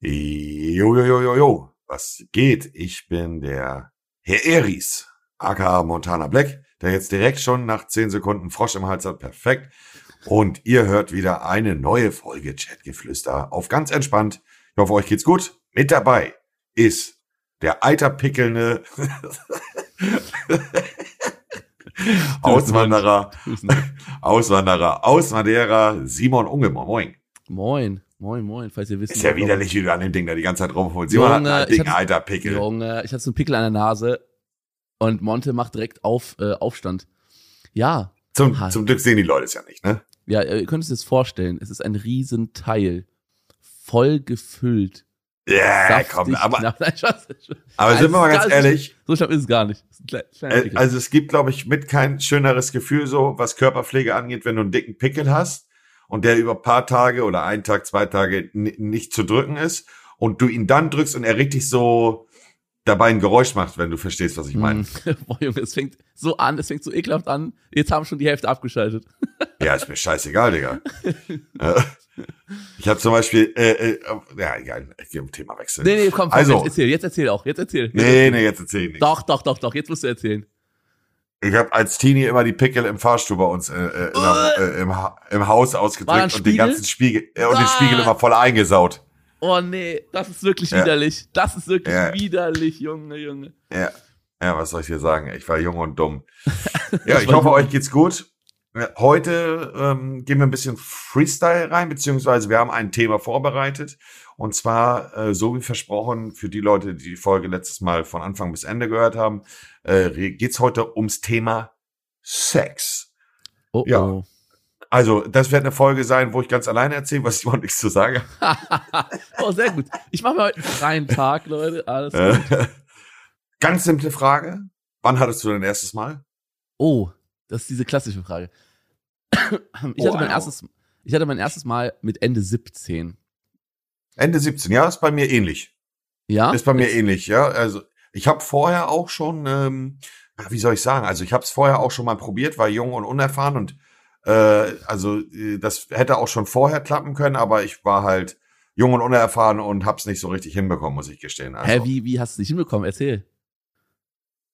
Jo, jo, jo, jo, jo. Was geht? Ich bin der Herr Eris, aka Montana Black, der jetzt direkt schon nach 10 Sekunden Frosch im Hals hat. Perfekt. Und ihr hört wieder eine neue Folge Chatgeflüster auf ganz entspannt. Ich hoffe, euch geht's gut. Mit dabei ist der eiterpickelnde Auswanderer, Auswanderer aus Madeira, Simon Unge. Moin. Moin, moin, moin, falls ihr wisst. Ist ja widerlich, wie du an dem Ding da die ganze Zeit rumholst. Junge, hat einen ich dicken hatte- alter Pickel. Junge, ich hatte so einen Pickel an der Nase und Monte macht direkt auf, äh, Aufstand. Ja, Zum, Halt. zum Glück sehen die Leute es ja nicht, ne? ja, ihr könnt es jetzt vorstellen, es ist ein Riesenteil, voll gefüllt. Ja, saftig, komm, aber, knapp. Aber sind wir mal Also, ganz ehrlich, So schlimm ist es gar nicht. Äh, also es gibt, glaube ich, mit kein schöneres Gefühl so, was Körperpflege angeht, wenn du einen dicken Pickel hast und der über ein paar Tage oder einen Tag, zwei Tage nicht zu drücken ist und du ihn dann drückst und er richtig so dabei ein Geräusch macht, wenn du verstehst, was ich meine. Mm. Boah, Junge, es fängt so an, es fängt so ekelhaft an. Jetzt haben schon die Hälfte abgeschaltet. Ja, ist mir scheißegal, Digga. Äh, ich habe zum Beispiel, äh, äh, ja, egal, ich gehe im Thema wechseln. Nee, nee, komm, komm Also- jetzt erzähl, jetzt erzähl auch, jetzt erzähl. Jetzt nee, erzähl. nee, jetzt erzähl ich nicht. Doch, doch, doch, doch, jetzt musst du erzählen. Ich habe als Teenie immer die Pickel im Fahrstuhl bei uns äh, äh, äh, im, Ha- im Haus ausgedrückt und den ganzen Spiegel äh, und den Ah! Spiegel immer voll eingesaut. Oh nee, das ist wirklich Ja. widerlich. Das ist wirklich Ja. widerlich, Junge, Junge. Ja. ja, was soll ich dir sagen? Ich war jung und dumm. Ja, Ich hoffe, euch geht's gut. Heute ähm, gehen wir ein bisschen Freestyle rein, beziehungsweise wir haben ein Thema vorbereitet. Und zwar, äh, so wie versprochen, für die Leute, die die Folge letztes Mal von Anfang bis Ende gehört haben, äh, geht's heute ums Thema Sex. Oh, Ja. oh. Also, das wird eine Folge sein, wo ich ganz alleine erzähle, was ich überhaupt nichts zu sagen oh, sehr gut. Ich mache mir heute einen freien Tag, Leute. Alles habe. gut. Ganz simple Frage. Wann hattest du dein erstes Mal? Oh, das ist diese klassische Frage. Ich hatte mein erstes, ich hatte mein erstes Mal mit Ende 17. Ende 17, ja, ist bei mir ähnlich. Ja? Ist bei mir ähnlich, ja. Also ich habe vorher auch schon, ähm, wie soll ich sagen, also ich habe es vorher auch schon mal probiert, war jung und unerfahren und äh, also äh, das hätte auch schon vorher klappen können, aber ich war halt jung und unerfahren und hab's nicht so richtig hinbekommen, muss ich gestehen. Also, Hä, wie, wie hast du dich hinbekommen? Erzähl.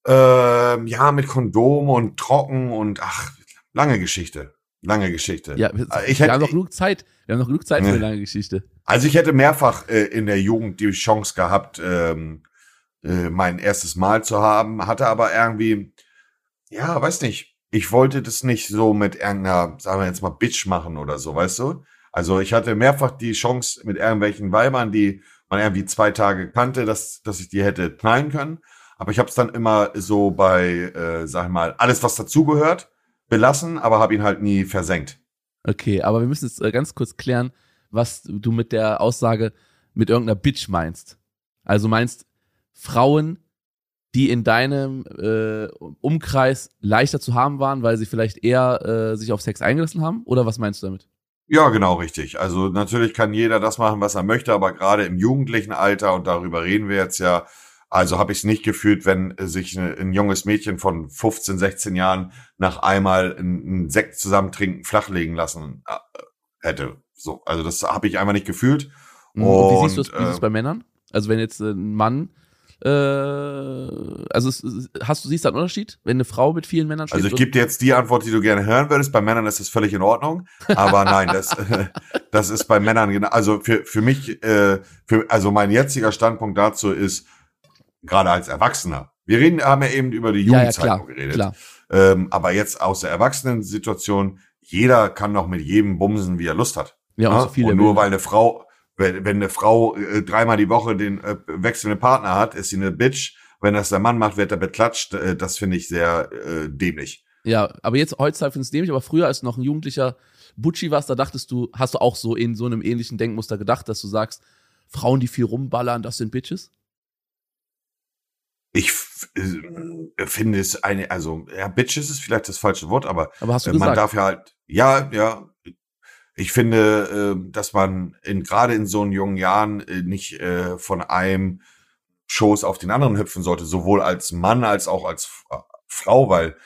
Ähm, ja, mit Kondom und trocken und ach, lange Geschichte. Lange Geschichte. Ja, wir, Äh, ich wir hätte- haben noch genug Zeit. Wir haben noch genug Zeit für eine lange Geschichte. Also ich hätte mehrfach äh, in der Jugend die Chance gehabt, ähm, äh, mein erstes Mal zu haben, hatte aber irgendwie, ja, weiß nicht, ich wollte das nicht so mit irgendeiner, sagen wir jetzt mal, Bitch machen oder so, weißt du? Also ich hatte mehrfach die Chance mit irgendwelchen Weibern, die man irgendwie zwei Tage kannte, dass, dass ich die hätte knallen können. Aber ich habe es dann immer so bei, äh, sag ich mal, alles, was dazugehört, belassen, aber habe ihn halt nie versenkt. Okay, aber wir müssen jetzt äh, ganz kurz klären, was du mit der Aussage mit irgendeiner Bitch meinst. Also meinst Frauen, die in deinem äh, Umkreis leichter zu haben waren, weil sie vielleicht eher äh, sich auf Sex eingelassen haben? Oder was meinst du damit? Ja, genau richtig. Also natürlich kann jeder das machen, was er möchte, aber gerade im jugendlichen Alter, und darüber reden wir jetzt ja, also habe ich es nicht gefühlt, wenn sich ein, ein junges Mädchen von 15, 16 Jahren nach einmal einen Sekt zusammentrinken, flachlegen lassen äh, hätte. So, also das habe ich einfach nicht gefühlt. Und wie siehst du Und, wie siehst du es äh, bei Männern? Also wenn jetzt äh, ein Mann, äh, also es, hast du siehst du einen Unterschied, wenn eine Frau mit vielen Männern schläft? Also ich gebe dir jetzt die Antwort, die du gerne hören würdest. Bei Männern ist das völlig in Ordnung. Aber nein, das, das ist bei Männern genau. Also für, für mich, äh, für, also mein jetziger Standpunkt dazu ist, gerade als Erwachsener. Wir reden, haben ja eben über die ja, ja, Jugendzeit klar, noch geredet. klar. Ähm, aber jetzt aus der Erwachsenensituation, jeder kann noch mit jedem bumsen, wie er Lust hat. Ja, und Ja? so und nur weil eine Frau, wenn, wenn eine Frau äh, dreimal die Woche den äh, wechselnden Partner hat, ist sie eine Bitch. Wenn das der Mann macht, wird er beklatscht. Äh, das finde ich sehr äh, dämlich. Ja, aber jetzt heutzutage findest du dämlich, aber früher, als noch ein jugendlicher Butchi warst, da dachtest du, hast du auch so in so einem ähnlichen Denkmuster gedacht, dass du sagst, Frauen, die viel rumballern, das sind Bitches? Ich äh, finde es eine, also ja, Bitches ist vielleicht das falsche Wort, aber Aber äh, man darf ja halt, ja, ja. Ich finde, äh, dass man in gerade in so jungen Jahren äh, nicht äh, von einem Schoß auf den anderen hüpfen sollte, sowohl als Mann als auch als äh, Frau, weil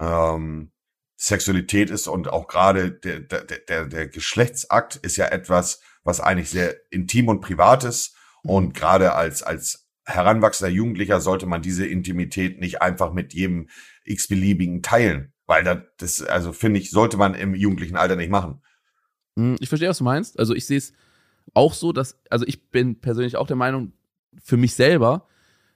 ähm, Sexualität ist und auch gerade der, der, der, der Geschlechtsakt ist ja etwas, was eigentlich sehr intim und privat ist. Und gerade als, als heranwachsender Jugendlicher sollte man diese Intimität nicht einfach mit jedem x-beliebigen teilen. Weil das, das also finde ich, sollte man im jugendlichen Alter nicht machen. Hm, ich verstehe, was du meinst. Also ich sehe es auch so, dass, also ich bin persönlich auch der Meinung, für mich selber,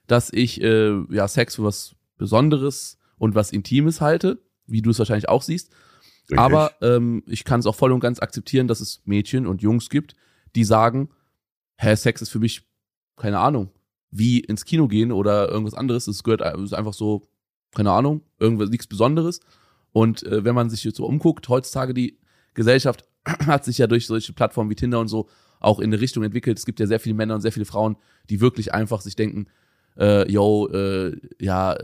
dass ich äh, ja Sex für was Besonderes und was Intimes halte, wie du es wahrscheinlich auch siehst. Richtig. Aber ähm, ich kann es auch voll und ganz akzeptieren, dass es Mädchen und Jungs gibt, die sagen, hä, Sex ist für mich, keine Ahnung, wie ins Kino gehen oder irgendwas anderes. Es gehört ist einfach so, keine Ahnung, irgendwas nichts Besonderes. Und äh, wenn man sich jetzt so umguckt, heutzutage die Gesellschaft hat sich ja durch solche Plattformen wie Tinder und so auch in eine Richtung entwickelt. Es gibt ja sehr viele Männer und sehr viele Frauen, die wirklich einfach sich denken, äh, yo, äh, ja,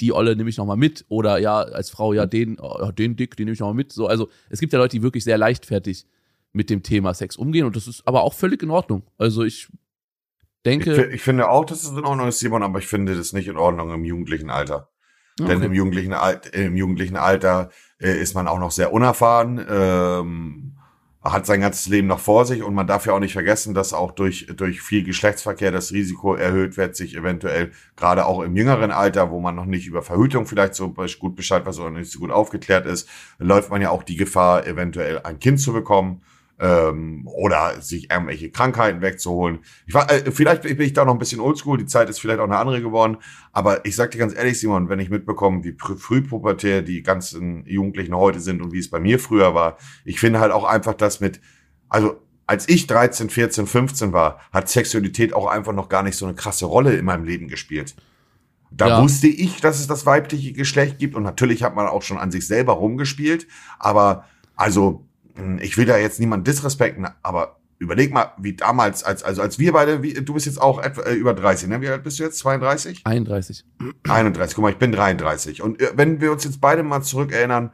die Olle nehme ich nochmal mit oder ja, als Frau, ja, den, oh, den Dick, den nehme ich nochmal mit. So, also es gibt ja Leute, die wirklich sehr leichtfertig mit dem Thema Sex umgehen und das ist aber auch völlig in Ordnung. Also ich denke. Ich, ich finde auch, dass es in Ordnung ist, Simon, aber ich finde das nicht in Ordnung im jugendlichen Alter. Okay. Denn im jugendlichen, im jugendlichen Alter äh, ist man auch noch sehr unerfahren. Ähm, hat sein ganzes Leben noch vor sich und man darf ja auch nicht vergessen, dass auch durch, durch viel Geschlechtsverkehr das Risiko erhöht wird, sich eventuell gerade auch im jüngeren Alter, wo man noch nicht über Verhütung vielleicht so gut Bescheid weiß oder nicht so gut aufgeklärt ist, läuft man ja auch die Gefahr, eventuell ein Kind zu bekommen ähm, oder sich irgendwelche Krankheiten wegzuholen. Ich war, äh, vielleicht bin ich da noch ein bisschen oldschool, die Zeit ist vielleicht auch eine andere geworden, aber ich sag dir ganz ehrlich, Simon, wenn ich mitbekomme, wie frühpubertär die ganzen Jugendlichen heute sind und wie es bei mir früher war, ich finde halt auch einfach, dass mit, also als ich 13, 14, 15 war, hat Sexualität auch einfach noch gar nicht so eine krasse Rolle in meinem Leben gespielt. Da ja. wusste ich, dass es das weibliche Geschlecht gibt und natürlich hat man auch schon an sich selber rumgespielt, aber also ich will da jetzt niemand disrespekten, aber überleg mal, wie damals, als, also als wir beide, wie, du bist jetzt auch etwa, äh, über 30, ne? Wie alt bist du jetzt? 32? 31. 31, guck mal, ich bin 33. Und äh, wenn wir uns jetzt beide mal zurückerinnern,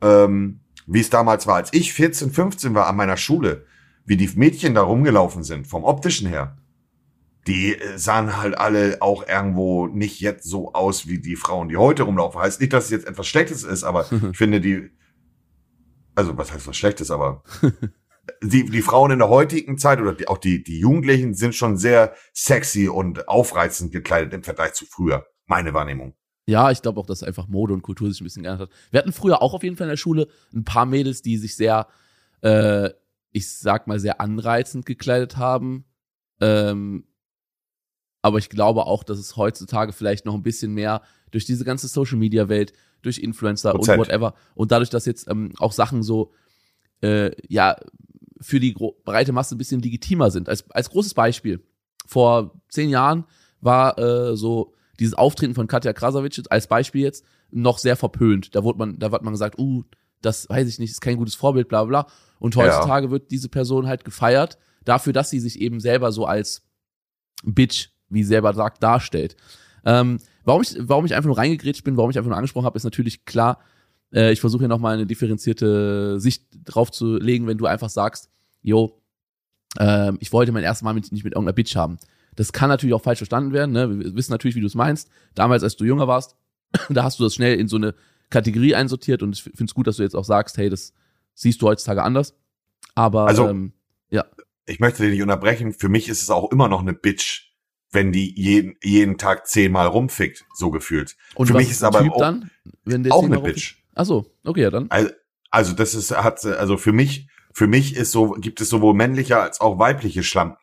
ähm, wie es damals war, als ich 14, 15 war an meiner Schule, wie die Mädchen da rumgelaufen sind, vom optischen her, die äh, sahen halt alle auch irgendwo nicht jetzt so aus wie die Frauen, die heute rumlaufen. Heißt nicht, dass es jetzt etwas Schlechtes ist, aber ich finde, die, also was heißt was Schlechtes, aber die, die Frauen in der heutigen Zeit oder die, auch die, die Jugendlichen sind schon sehr sexy und aufreizend gekleidet im Vergleich zu früher. Meine Wahrnehmung. Ja, ich glaube auch, dass einfach Mode und Kultur sich ein bisschen geändert hat. Wir hatten früher auch auf jeden Fall in der Schule ein paar Mädels, die sich sehr, äh, ich sag mal, sehr anreizend gekleidet haben. Ähm, aber ich glaube auch, dass es heutzutage vielleicht noch ein bisschen mehr durch diese ganze Social Media Welt durch Influencer Prozent. und whatever. Und dadurch, dass jetzt ähm, auch Sachen so, äh, ja, für die breite Masse ein bisschen legitimer sind. Als, als großes Beispiel, vor zehn Jahren war äh, so dieses Auftreten von Katja Krasavic als Beispiel jetzt noch sehr verpönt. Da wurde man, da hat man gesagt, uh, das weiß ich nicht, ist kein gutes Vorbild, bla bla. Und heutzutage ja. wird diese Person halt gefeiert dafür, dass sie sich eben selber so als Bitch, wie sie selber sagt, darstellt. Ähm, Warum ich, warum ich einfach nur reingegrätscht bin, warum ich einfach nur angesprochen habe, ist natürlich klar, äh, ich versuche hier nochmal eine differenzierte Sicht drauf zu legen, wenn du einfach sagst, yo, äh, ich wollte mein erstes Mal mit, nicht mit irgendeiner Bitch haben. Das kann natürlich auch falsch verstanden werden. Ne? Wir wissen natürlich, wie du es meinst. Damals, als du jünger warst, da hast du das schnell in so eine Kategorie einsortiert und ich finde es gut, dass du jetzt auch sagst, hey, das siehst du heutzutage anders. Aber also, ähm, ja. Ich möchte dich nicht unterbrechen. Für mich ist es auch immer noch eine Bitch, wenn die jeden, jeden Tag zehnmal rumfickt, so gefühlt. Und für mich ist aber typ auch, dann, auch eine Bitch. Ach so, okay, ja dann. Also, also das ist hat also für mich für mich ist so gibt es sowohl männliche als auch weibliche Schlampen.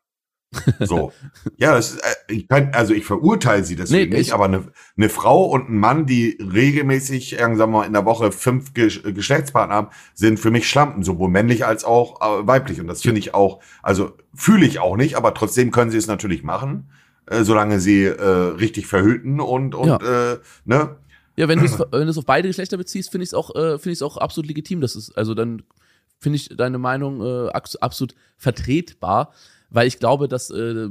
So. ja, das ist, äh, ich kann, also ich verurteile sie deswegen nee, nicht, aber eine, eine Frau und ein Mann, die regelmäßig, sagen wir mal, in der Woche fünf Ge Geschlechtspartner haben, sind für mich Schlampen, sowohl männlich als auch äh, weiblich. Und das finde ich auch, also fühle ich auch nicht, aber trotzdem können sie es natürlich machen äh, solange sie äh, richtig verhüten und, und ja. äh, ne? Ja, wenn du es wenn auf beide Geschlechter beziehst, finde ich es auch, äh, finde ich auch absolut legitim. Das ist, also dann finde ich deine Meinung äh, absolut vertretbar, weil ich glaube, dass äh,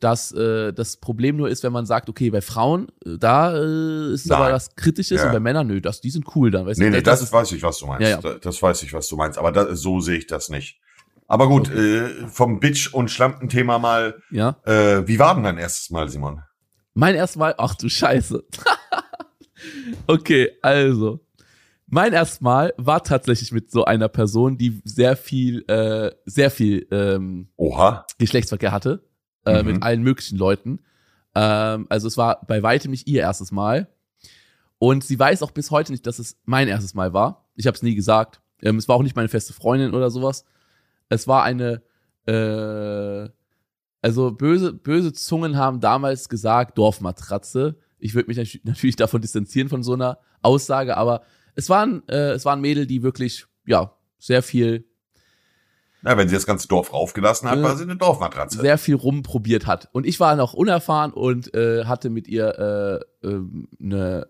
dass äh, das Problem nur ist, wenn man sagt, okay, bei Frauen, äh, da äh, ist es aber das Kritische ja. und bei Männern, nö, das, die sind cool dann. Weißt nee, du? nee, das, das weiß ich, was du meinst. Ja, ja. Das, das weiß ich, was du meinst. Aber das, so sehe ich das nicht. Aber gut, okay. äh, vom Bitch- und Schlampenthema mal. Ja. Äh, wie war denn dein erstes Mal, Simon? Mein erstes Mal? Ach du Scheiße. okay, also. Mein erstes Mal war tatsächlich mit so einer Person, die sehr viel, äh, sehr viel ähm, Oha. Geschlechtsverkehr hatte. äh, Mhm. mit allen möglichen Leuten. Ähm, also es war bei weitem nicht ihr erstes Mal. Und sie weiß auch bis heute nicht, dass es mein erstes Mal war. Ich habe es nie gesagt. Ähm, es war auch nicht meine feste Freundin oder sowas. Es war eine, äh, also böse, böse Zungen haben damals gesagt, Dorfmatratze. Ich würde mich natü- natürlich davon distanzieren von so einer Aussage, aber es waren, äh, es waren Mädel, die wirklich, ja, sehr viel, Ja, wenn sie das ganze Dorf raufgelassen hat, Äh, war sie eine Dorfmatratze. sehr viel rumprobiert hat. Und ich war noch unerfahren und äh, hatte mit ihr äh, ähm, eine,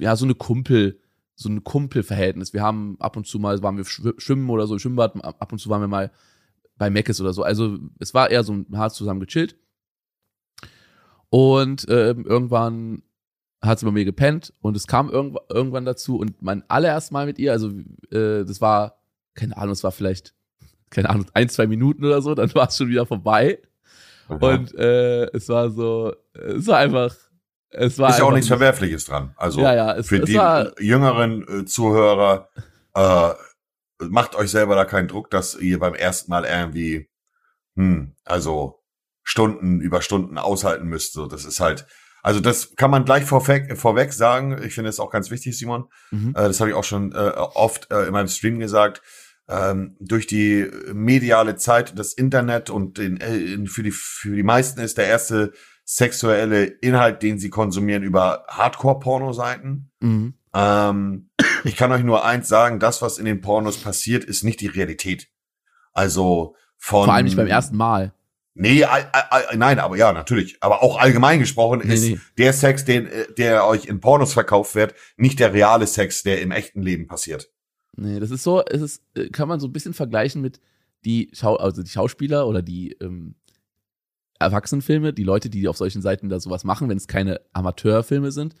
ja, so eine Kumpel, so ein Kumpelverhältnis. Wir haben ab und zu mal, waren wir schw- schwimmen oder so im Schwimmbad, ab und zu waren wir mal bei Meckes oder so. Also es war eher so ein hart zusammen gechillt. Und ähm, irgendwann hat sie bei mir gepennt und es kam irgendw irgendwann dazu und mein allererstes Mal mit ihr, also äh, das war, keine Ahnung, es war vielleicht, keine Ahnung, ein, zwei Minuten oder so, dann war es schon wieder vorbei. Und äh, es war so, es war einfach, es war ist ja auch nichts Verwerfliches dran. Also Ja, ja, es, für es die jüngeren äh, Zuhörer, äh, macht euch selber da keinen Druck, dass ihr beim ersten Mal irgendwie, hm, also Stunden über Stunden aushalten müsst. So, das ist halt, also das kann man gleich vorweg, vorweg sagen. Ich finde es auch ganz wichtig, Simon. mhm. Äh, das habe ich auch schon äh, oft äh, in meinem Stream gesagt. Ähm, durch die mediale Zeit, das Internet und den, äh, für die für die meisten ist der erste sexuelle Inhalt, den sie konsumieren, über Hardcore-Porno-Seiten. Mhm. Ähm, ich kann euch nur eins sagen: Das, was in den Pornos passiert, ist nicht die Realität. Also von vor allem nicht beim ersten Mal. Nee, all, all, nein, aber ja, natürlich. Aber auch allgemein gesprochen Nee, ist nee. der Sex, den, äh, der euch in Pornos verkauft wird, nicht der reale Sex, der im echten Leben passiert. Nee, das ist so, es ist, äh, kann man so ein bisschen vergleichen mit die Schau, also die Schauspieler oder die ähm, Erwachsenenfilme, die Leute, die auf solchen Seiten da sowas machen, wenn es keine Amateurfilme sind.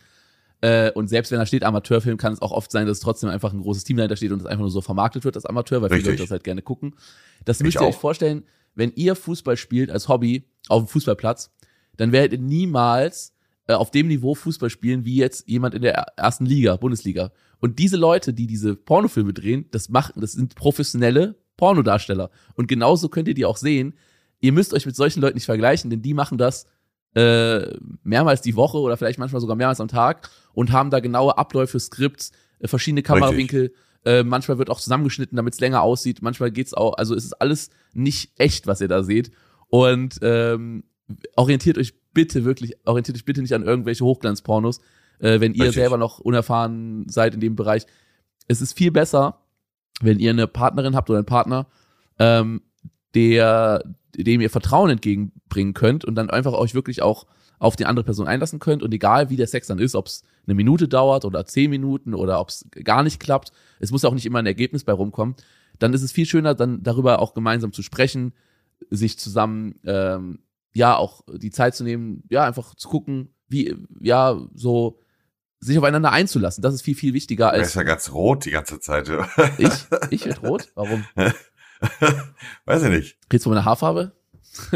Äh, und selbst wenn da steht Amateurfilm, kann es auch oft sein, dass trotzdem einfach ein großes Team dahinter steht und es einfach nur so vermarktet wird als Amateur, weil viele Richtig. Leute das halt gerne gucken. Das Ich müsst ihr euch auch. vorstellen, wenn ihr Fußball spielt als Hobby auf dem Fußballplatz, dann werdet ihr niemals äh, auf dem Niveau Fußball spielen, wie jetzt jemand in der er- ersten Liga, Bundesliga. Und diese Leute, die diese Pornofilme drehen, das machen, das sind professionelle Pornodarsteller. Und genauso könnt ihr die auch sehen. Ihr müsst euch mit solchen Leuten nicht vergleichen, denn die machen das äh, mehrmals die Woche oder vielleicht manchmal sogar mehrmals am Tag und haben da genaue Abläufe, Skripts, äh, verschiedene Kamerawinkel. Äh, manchmal wird auch zusammengeschnitten, damit es länger aussieht. Manchmal geht's auch, also es ist alles nicht echt, was ihr da seht. Und ähm, orientiert euch bitte wirklich, orientiert euch bitte nicht an irgendwelche Hochglanzpornos, äh, wenn ihr Richtig. selber noch unerfahren seid in dem Bereich. Es ist viel besser, wenn ihr eine Partnerin habt oder einen Partner, ähm, der, dem ihr Vertrauen entgegenbringen könnt und dann einfach euch wirklich auch auf die andere Person einlassen könnt und egal wie der Sex dann ist, ob es eine Minute dauert oder zehn Minuten oder ob es gar nicht klappt, es muss auch nicht immer ein Ergebnis bei rumkommen, dann ist es viel schöner, dann darüber auch gemeinsam zu sprechen, sich zusammen, ähm, ja, auch die Zeit zu nehmen, ja, einfach zu gucken, wie, ja, so sich aufeinander einzulassen. Das ist viel, viel wichtiger Er ist als ja ganz rot die ganze Zeit. ich. Ich wird rot. Warum? Weiß ich nicht. Geht's um meine Haarfarbe?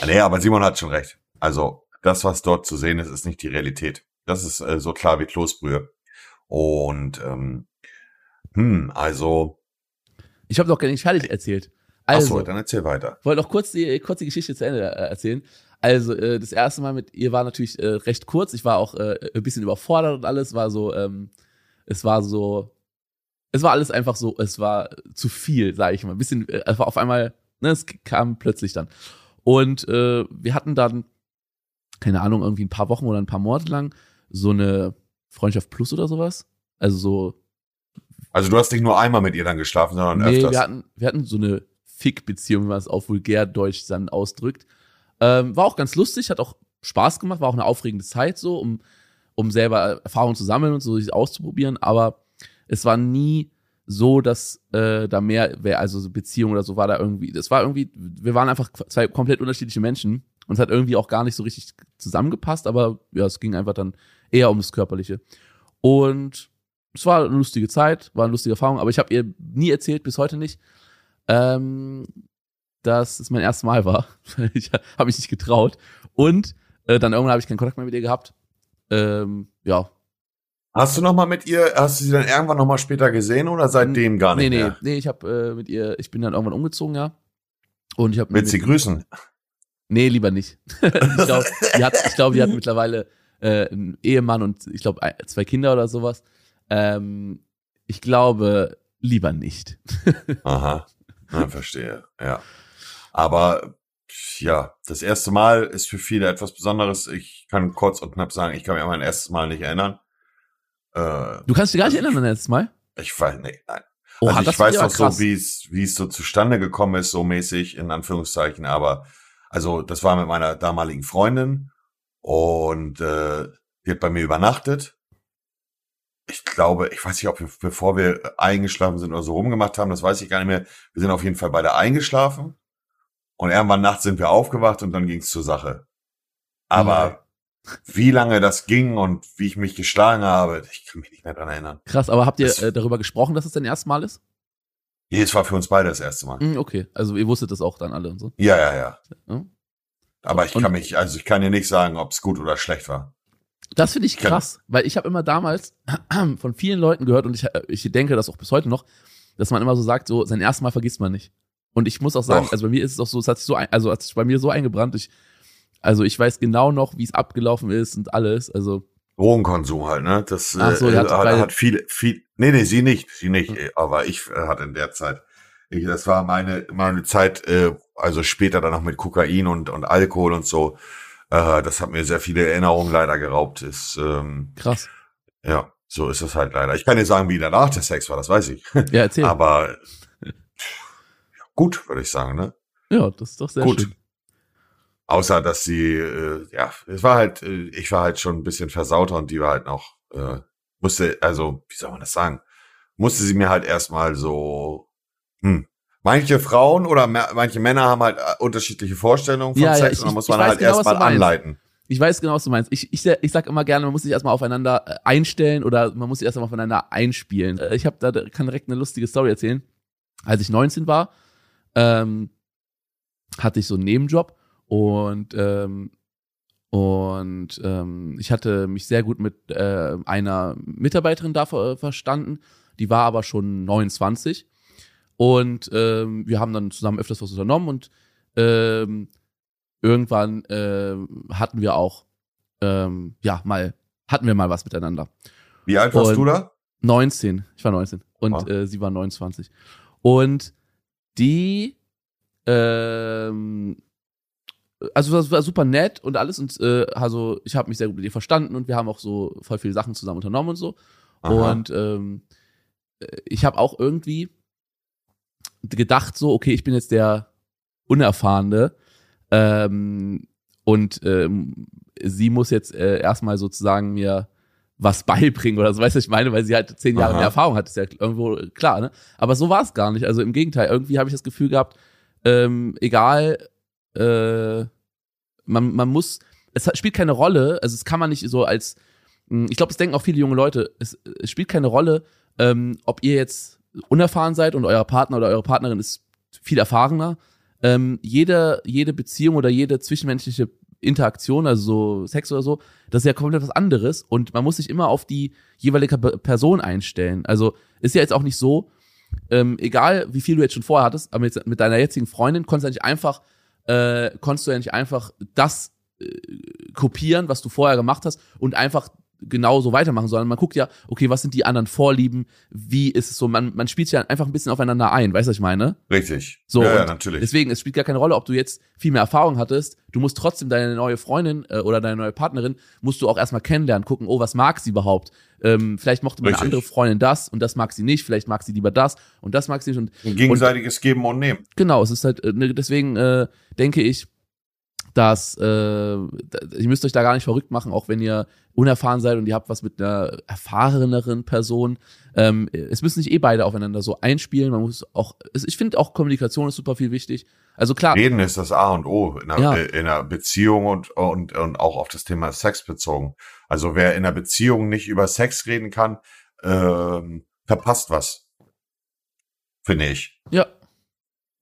Ah, Nee, aber Simon hat schon recht. Also, das, was dort zu sehen ist, ist nicht die Realität. Das ist äh, so klar wie Kloßbrühe. Und, ähm, hm, also, Ich habe noch gar nicht fertig erzählt. Also, so, dann erzähl weiter. wollte noch kurz die, kurz die Geschichte zu Ende äh, erzählen. Also, äh, das erste Mal mit ihr war natürlich äh, recht kurz. Ich war auch äh, ein bisschen überfordert und alles. War so, ähm, es war so, es war alles einfach so, es war zu viel, sage ich mal. Ein bisschen, äh, es war auf einmal, ne, es kam plötzlich dann. Und äh, wir hatten dann, keine Ahnung, irgendwie ein paar Wochen oder ein paar Monate lang so eine Freundschaft Plus oder sowas. Also so Also, du hast nicht nur einmal mit ihr dann geschlafen, sondern Nee, öfters. wir hatten, wir hatten so eine Fick-Beziehung, wie man es auf Vulgärdeutsch dann ausdrückt. Ähm, war auch ganz lustig, hat auch Spaß gemacht, war auch eine aufregende Zeit so, um, um selber Erfahrungen zu sammeln und so sich auszuprobieren, aber es war nie so, dass äh, da mehr wäre, also so Beziehung oder so war da irgendwie, das war irgendwie, wir waren einfach zwei komplett unterschiedliche Menschen und es hat irgendwie auch gar nicht so richtig zusammengepasst, aber ja, es ging einfach dann eher ums Körperliche. Und es war eine lustige Zeit, war eine lustige Erfahrung, aber ich habe ihr nie erzählt, bis heute nicht, ähm, dass es mein erstes Mal war. ich habe mich nicht getraut. Und äh, dann irgendwann habe ich keinen Kontakt mehr mit ihr gehabt. Ähm, ja. Hast du noch mal mit ihr, hast du sie dann irgendwann noch mal später gesehen oder seitdem gar nicht nee, nee, mehr? nee, ich habe äh, mit ihr, ich bin dann irgendwann umgezogen, ja. Und ich habe Willst du sie grüßen? Nee, lieber nicht. ich glaube, die hat, ich glaub, die hat mittlerweile äh, einen Ehemann und ich glaube zwei Kinder oder sowas. Ähm, ich glaube, lieber nicht. Aha, ja, verstehe, ja. Aber ja, das erste Mal ist für viele etwas Besonderes. Ich kann kurz und knapp sagen, ich kann mich an mein erstes Mal nicht erinnern. Äh, du kannst dich gar nicht erinnern an erstes Mal? Ich weiß, nee, nein. Oha, also ich weiß noch so, wie es, wie es so zustande gekommen ist, so mäßig, in Anführungszeichen, aber also das war mit meiner damaligen Freundin und äh, die hat bei mir übernachtet. Ich glaube, ich weiß nicht, ob wir, bevor wir eingeschlafen sind oder so rumgemacht haben, das weiß ich gar nicht mehr. Wir sind auf jeden Fall beide eingeschlafen und irgendwann nachts sind wir aufgewacht und dann ging es zur Sache. Aber wie lange das ging und wie ich mich geschlagen habe, ich kann mich nicht mehr dran erinnern. Krass, aber habt ihr Das- äh, darüber gesprochen, dass es dein erstes Mal ist? Nee, es war für uns beide das erste Mal. Hm, okay, also ihr wusstet das auch dann alle und so. Ja, ja, ja. Ja. Aber ich Und- kann mich, also ich kann dir nicht sagen, ob es gut oder schlecht war. Das finde ich krass, weil ich habe immer damals von vielen Leuten gehört und ich, ich denke das auch bis heute noch, dass man immer so sagt, so sein erstes Mal vergisst man nicht. Und ich muss auch sagen, Doch. also bei mir ist es auch so, es hat sich so, ein, also hat sich bei mir so eingebrannt, ich, also ich weiß genau noch, wie es abgelaufen ist und alles, also Drogenkonsum halt, ne? Das Ach so, äh, hat hat, viel, viel. Nee, nee, sie nicht, sie nicht. Hm. äh, Aber ich äh, hatte in der Zeit. Ich, das war meine meine Zeit, äh, also später dann noch mit Kokain und und Alkohol und so. Äh, das hat mir sehr viele Erinnerungen leider geraubt. Ist ähm, krass. ja, so ist es halt leider. Ich kann dir sagen, wie danach der Sex war, das weiß ich. Ja, erzähl. Aber gut, würde ich sagen, ne? ja, das ist doch sehr Gut. schön. Außer dass sie, äh, ja, es war halt, äh, ich war halt schon ein bisschen versauter und die war halt noch, äh, musste, also, wie soll man das sagen? Musste sie mir halt erstmal so, hm. Manche Frauen oder manche Männer haben halt äh, unterschiedliche Vorstellungen von Ja, ja, Sex ich- und dann muss man halt genau, erstmal anleiten. Ich weiß genau, was du meinst. Ich, ich, ich sag immer gerne, man muss sich erstmal aufeinander äh, einstellen oder man muss sich erstmal aufeinander einspielen. Äh, Ich habe da kann direkt eine lustige Story erzählen. Als ich 19 war, ähm, hatte ich so einen Nebenjob und ähm, und ähm, ich hatte mich sehr gut mit äh, einer Mitarbeiterin da ver verstanden. Die war aber schon 29 und ähm, wir haben dann zusammen öfters was unternommen und ähm, irgendwann ähm, hatten wir auch ähm, ja mal hatten wir mal was miteinander. Wie alt warst Und- du da? 19, ich war 19 und Ah. äh, sie war 29. Und die ähm, also das war super nett und alles und äh, also ich habe mich sehr gut mit ihr verstanden und wir haben auch so voll viele Sachen zusammen unternommen und so. Aha. Und ähm, äh, ich habe auch irgendwie gedacht, so, okay, ich bin jetzt der Unerfahrene ähm, und ähm, sie muss jetzt äh, erstmal sozusagen mir was beibringen oder so, weißt du, was ich meine, weil sie halt zehn Jahre Aha. mehr Erfahrung hat, ist ja irgendwo klar, ne? Aber so war es gar nicht. Also im Gegenteil, irgendwie habe ich das Gefühl gehabt, ähm, egal, äh, man, man muss, es spielt keine Rolle, also es kann man nicht so als, mh, ich glaube, es denken auch viele junge Leute, es, es spielt keine Rolle, ähm, ob ihr jetzt unerfahren seid und euer Partner oder eure Partnerin ist viel erfahrener. Ähm, jede, jede Beziehung oder jede zwischenmenschliche Interaktion, also so Sex oder so, das ist ja komplett was anderes und man muss sich immer auf die jeweilige Pe- Person einstellen. Also ist ja jetzt auch nicht so, ähm, egal wie viel du jetzt schon vorher hattest, aber jetzt mit deiner jetzigen Freundin konntest du nicht einfach, äh, konntest du ja nicht einfach das äh, kopieren, was du vorher gemacht hast und einfach genauso weitermachen, sondern man guckt ja, okay, was sind die anderen Vorlieben, wie ist es so, man, man spielt ja einfach ein bisschen aufeinander ein, weißt du, was ich meine? Richtig. So, ja, ja, und natürlich. Deswegen, es spielt gar keine Rolle, ob du jetzt viel mehr Erfahrung hattest. Du musst trotzdem deine neue Freundin äh, oder deine neue Partnerin, musst du auch erstmal kennenlernen, gucken, oh, was mag sie überhaupt? Ähm, vielleicht mochte meine andere Freundin das und das mag sie nicht, vielleicht mag sie lieber das und das mag sie nicht. Und Ein gegenseitiges Geben und Nehmen. genau, es ist halt, äh, ne, deswegen äh, denke ich, dass äh, ihr müsst euch da gar nicht verrückt machen, auch wenn ihr unerfahren seid und ihr habt was mit einer erfahreneren Person. Ähm, es müssen sich eh beide aufeinander so einspielen. Man muss auch, ich finde auch Kommunikation ist super viel wichtig. Also klar, Reden ist das A und O in einer, Ja. in einer Beziehung und, und, und auch auf das Thema Sex bezogen. Also wer in einer Beziehung nicht über Sex reden kann, ähm, verpasst was. Finde ich. ja.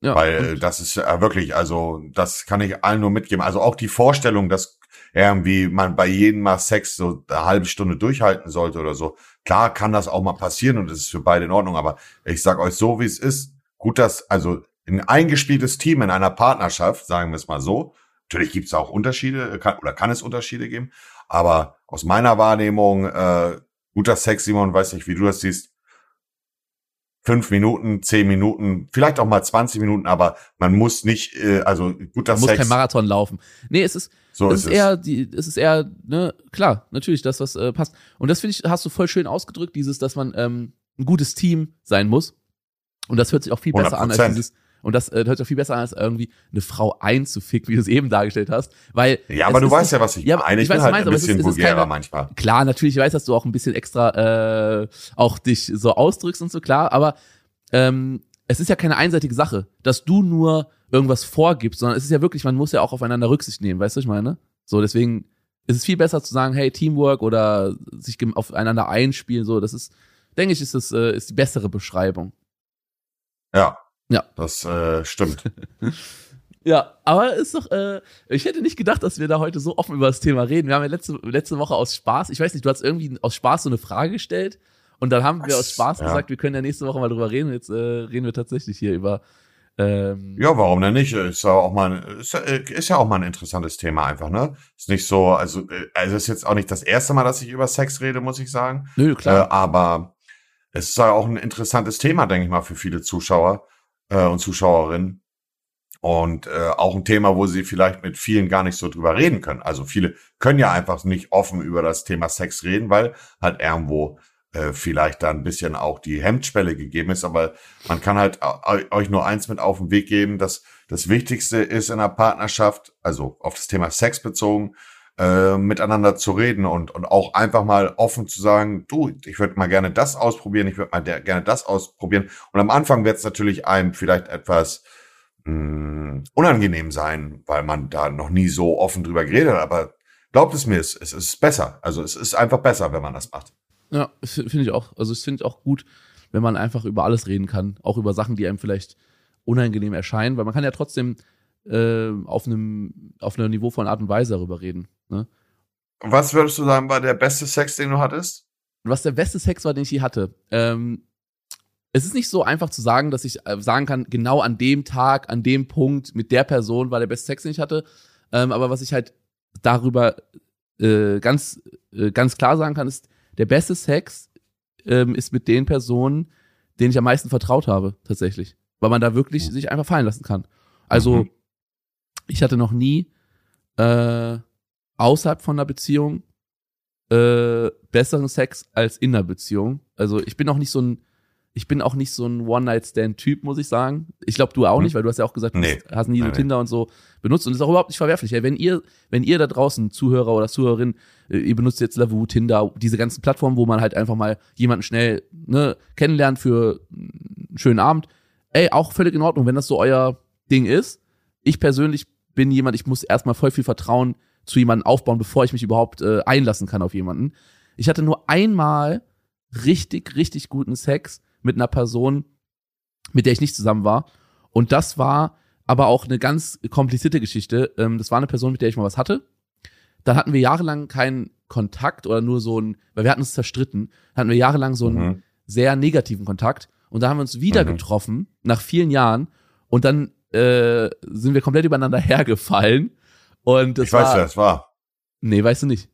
Ja, Weil und- das ist äh, wirklich, also das kann ich allen nur mitgeben. Also auch die Vorstellung, dass irgendwie man bei jedem Mal Sex so eine halbe Stunde durchhalten sollte oder so. Klar kann das auch mal passieren und das ist für beide in Ordnung, aber ich sag euch so, wie es ist. Gut, dass, also ein eingespieltes Team in einer Partnerschaft, sagen wir es mal so. Natürlich gibt es auch Unterschiede, kann, oder kann es Unterschiede geben, aber aus meiner Wahrnehmung, äh, guter Sex, Simon, weiß nicht, wie du das siehst, fünf Minuten, zehn Minuten, vielleicht auch mal 20 Minuten, aber man muss nicht, äh, also guter Man muss Sex. kein Marathon laufen. Nee, es ist, so es ist ist eher, die, es ist eher, ne, klar, natürlich, das, was äh, passt. Und das finde ich, hast du voll schön ausgedrückt, dieses, dass man ähm, ein gutes Team sein muss. Und das hört sich auch viel besser an als 100%. dieses, und das äh, hört sich auch viel besser an, als irgendwie eine Frau einzuficken, wie du es eben dargestellt hast. Weil Ja, aber du weißt ja, was ich Ja, meine. Ich, ich weiß, bin was halt ein meinst, es bisschen es ist vulgärer keine- manchmal. Klar, natürlich, ich weiß, dass du auch ein bisschen extra äh, auch dich so ausdrückst und so, klar, aber ähm, es ist ja keine einseitige Sache, dass du nur irgendwas vorgibst, sondern es ist ja wirklich, man muss ja auch aufeinander Rücksicht nehmen, weißt du, was ich meine? So, deswegen ist es viel besser zu sagen, hey, Teamwork oder sich aufeinander einspielen, so, das ist, denke ich, ist das äh, ist die bessere Beschreibung. Ja. Ja. Das äh, stimmt. Ja, aber ist doch, äh, ich hätte nicht gedacht, dass wir da heute so offen über das Thema reden. Wir haben ja letzte, letzte Woche aus Spaß, ich weiß nicht, du hast irgendwie aus Spaß so eine Frage gestellt und dann haben wir Das- aus Spaß ja. gesagt, wir können ja nächste Woche mal drüber reden. Jetzt äh, reden wir tatsächlich hier über ähm, Ja, warum denn nicht? Ist ja auch mal, ein- ist, ja- ist ja auch mal ein interessantes Thema einfach, ne? Ist nicht so, also, äh, also ist jetzt auch nicht das erste Mal, dass ich über Sex rede, muss ich sagen. Nö, Äh, klar. aber es ist ja auch ein interessantes Thema, denke ich mal, für viele Zuschauer äh, und Zuschauerinnen. Und äh, auch ein Thema, wo sie vielleicht mit vielen gar nicht so drüber reden können. Also viele können ja einfach nicht offen über das Thema Sex reden, weil halt irgendwo äh, vielleicht da ein bisschen auch die Hemmschwelle gegeben ist. Aber man kann halt euch nur eins mit auf den Weg geben, dass das Wichtigste ist in einer Partnerschaft, also auf das Thema Sex bezogen, äh, miteinander zu reden und, und auch einfach mal offen zu sagen, du, ich würde mal gerne das ausprobieren, ich würde mal der, gerne das ausprobieren. Und am Anfang wird es natürlich einem vielleicht etwas mh, unangenehm sein, weil man da noch nie so offen drüber geredet hat, aber glaubt es mir, es, es ist besser. Also es ist einfach besser, wenn man das macht. Ja, finde ich auch. Also, es finde ich auch gut, wenn man einfach über alles reden kann. Auch über Sachen, die einem vielleicht unangenehm erscheinen, weil man kann ja trotzdem äh, auf einem auf einem Niveau von Art und Weise darüber reden. Ne? Was würdest du sagen, war der beste Sex, den du hattest? Was der beste Sex war, den ich je hatte. Ähm, es ist nicht so einfach zu sagen, dass ich äh, sagen kann, genau an dem Tag, an dem Punkt mit der Person war der beste Sex, den ich hatte. Ähm, aber was ich halt darüber äh, ganz, äh, ganz klar sagen kann, ist, der beste Sex ähm, ist mit den Personen, denen ich am meisten vertraut habe, tatsächlich. Weil man da wirklich sich einfach fallen lassen kann. Also, Mhm. ich hatte noch nie äh, außerhalb von einer Beziehung äh, besseren Sex als in einer Beziehung. Also ich bin auch nicht so ein, ich bin auch nicht so ein One-Night-Stand-Typ, muss ich sagen. Ich glaube, du auch Hm. nicht, weil du hast ja auch gesagt, du Nee. hast nie so Nee. Tinder und so benutzt und das ist auch überhaupt nicht verwerflich. Ey. Wenn ihr, wenn ihr da draußen Zuhörer oder Zuhörerin, äh, ihr benutzt jetzt Lavu, Tinder, diese ganzen Plattformen, wo man halt einfach mal jemanden schnell ne, kennenlernt für einen schönen Abend, ey, auch völlig in Ordnung, wenn das so euer Ding ist. Ich persönlich bin jemand, ich muss erstmal voll viel Vertrauen zu jemandem aufbauen, bevor ich mich überhaupt äh, einlassen kann auf jemanden. Ich hatte nur einmal richtig, richtig guten Sex mit einer Person, mit der ich nicht zusammen war. Und das war aber auch eine ganz komplizierte Geschichte. Ähm, das war eine Person, mit der ich mal was hatte. Dann hatten wir jahrelang keinen Kontakt oder nur so ein, weil wir hatten uns zerstritten, hatten wir jahrelang so einen Mhm. sehr negativen Kontakt. Und da haben wir uns wieder Mhm. getroffen, nach vielen Jahren. Und dann äh, sind wir komplett übereinander hergefallen. Und das Ich weiß, war, wer es war. Nee, weißt du nicht.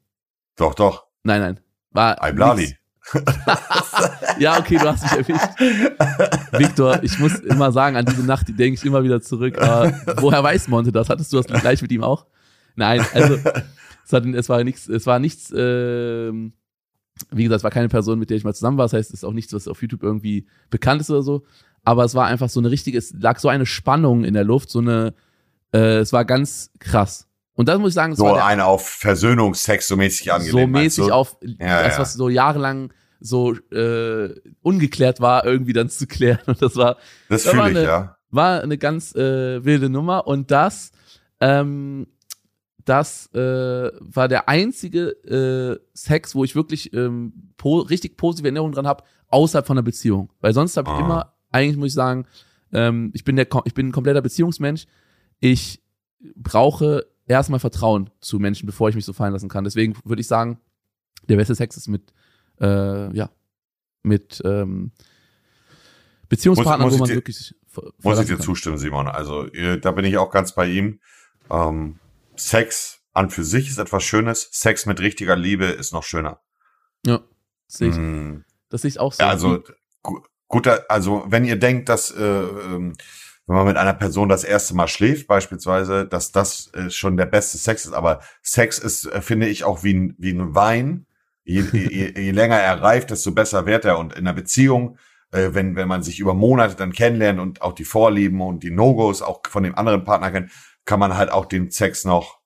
Doch, doch. Nein, nein. War nix. Ja, okay, du hast mich erwischt. Victor, ich muss immer sagen, an diese Nacht, die denke ich immer wieder zurück. Aber woher weiß Monte das? Hattest du das gleich mit ihm auch? Nein, also es, hat, es war nichts, es war nichts, ähm, wie gesagt, es war keine Person, mit der ich mal zusammen war. Das heißt, es ist auch nichts, was auf YouTube irgendwie bekannt ist oder so. Aber es war einfach so eine richtige, es lag so eine Spannung in der Luft, so eine, äh, es war ganz krass. Und das muss ich sagen, So der, eine auf Versöhnungsex so mäßig angelehnt. so mäßig auf Ja, das, was so jahrelang so äh, ungeklärt war, irgendwie dann zu klären. Und das war, Das da war fühle ich, eine- ja. war eine ganz äh, wilde Nummer. Und das, ähm, das äh, war der einzige äh, Sex, wo ich wirklich ähm, po richtig positive Erinnerungen dran habe, außerhalb von einer Beziehung. Weil sonst habe ich Ah. immer, eigentlich muss ich sagen, ähm, ich bin der, ich bin ein kompletter Beziehungsmensch. Ich brauche erstmal Vertrauen zu Menschen, bevor ich mich so fallen lassen kann. Deswegen würde ich sagen, der beste Sex ist mit, äh, ja, mit ähm, Beziehungspartnern, Muss- muss wo man dir- wirklich Muss ich dir kann. zustimmen, Simon. Also da bin ich auch ganz bei ihm. Ähm, Sex an für sich ist etwas Schönes. Sex mit richtiger Liebe ist noch schöner. Ja, sehe ich. Mm. Das sehe ich auch so. Ja, also gut, also wenn ihr denkt, dass äh, ähm, wenn man mit einer Person das erste Mal schläft, beispielsweise, dass das äh, schon der beste Sex ist. Aber Sex ist, äh, finde ich, auch wie ein, wie ein Wein. Je, je, je länger er reift, desto besser wird er. Und in einer Beziehung, äh, wenn, wenn man sich über Monate dann kennenlernt und auch die Vorlieben und die No-Gos auch von dem anderen Partner kennt, kann man halt auch den Sex noch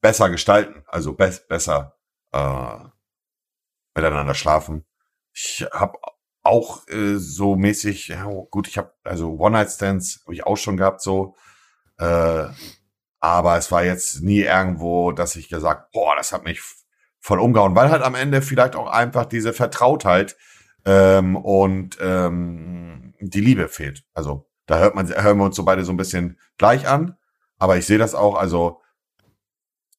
besser gestalten. Also be besser äh, miteinander schlafen. Ich habe auch äh, so mäßig, ja, gut, ich habe also One-Night-Stands habe ich auch schon gehabt, so. Äh, aber es war jetzt nie irgendwo, dass ich gesagt, boah, das hat mich voll umgehauen, weil halt am Ende vielleicht auch einfach diese Vertrautheit ähm, und ähm, die Liebe fehlt. Also da hört man, hören wir uns so beide so ein bisschen gleich an, aber ich sehe das auch, also